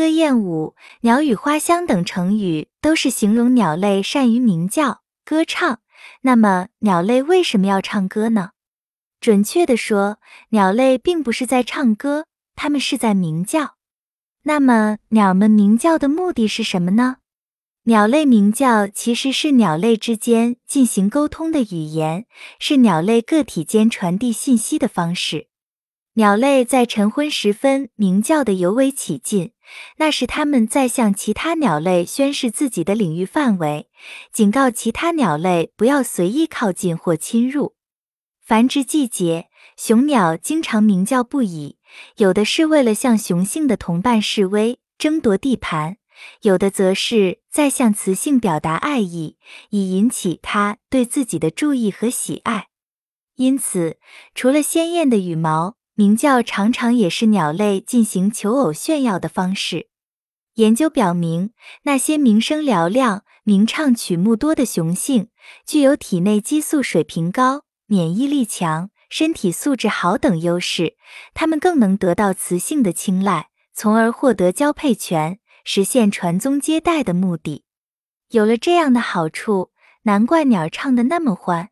歌燕舞、鸟语花香等成语都是形容鸟类善于鸣叫、歌唱。那么，鸟类为什么要唱歌呢？准确的说，鸟类并不是在唱歌，它们是在鸣叫。那么，鸟们鸣叫的目的是什么呢？鸟类鸣叫其实是鸟类之间进行沟通的语言，是鸟类个体间传递信息的方式。鸟类在晨昏时分鸣叫的尤为起劲，那是它们在向其他鸟类宣示自己的领域范围，警告其他鸟类不要随意靠近或侵入。繁殖季节，雄鸟经常鸣叫不已，有的是为了向雄性的同伴示威，争夺地盘；有的则是在向雌性表达爱意，以引起它对自己的注意和喜爱。因此，除了鲜艳的羽毛，鸣叫常常也是鸟类进行求偶炫耀的方式。研究表明，那些鸣声嘹亮、鸣唱曲目多的雄性，具有体内激素水平高。免疫力强、身体素质好等优势，它们更能得到雌性的青睐，从而获得交配权，实现传宗接代的目的。有了这样的好处，难怪鸟儿唱得那么欢。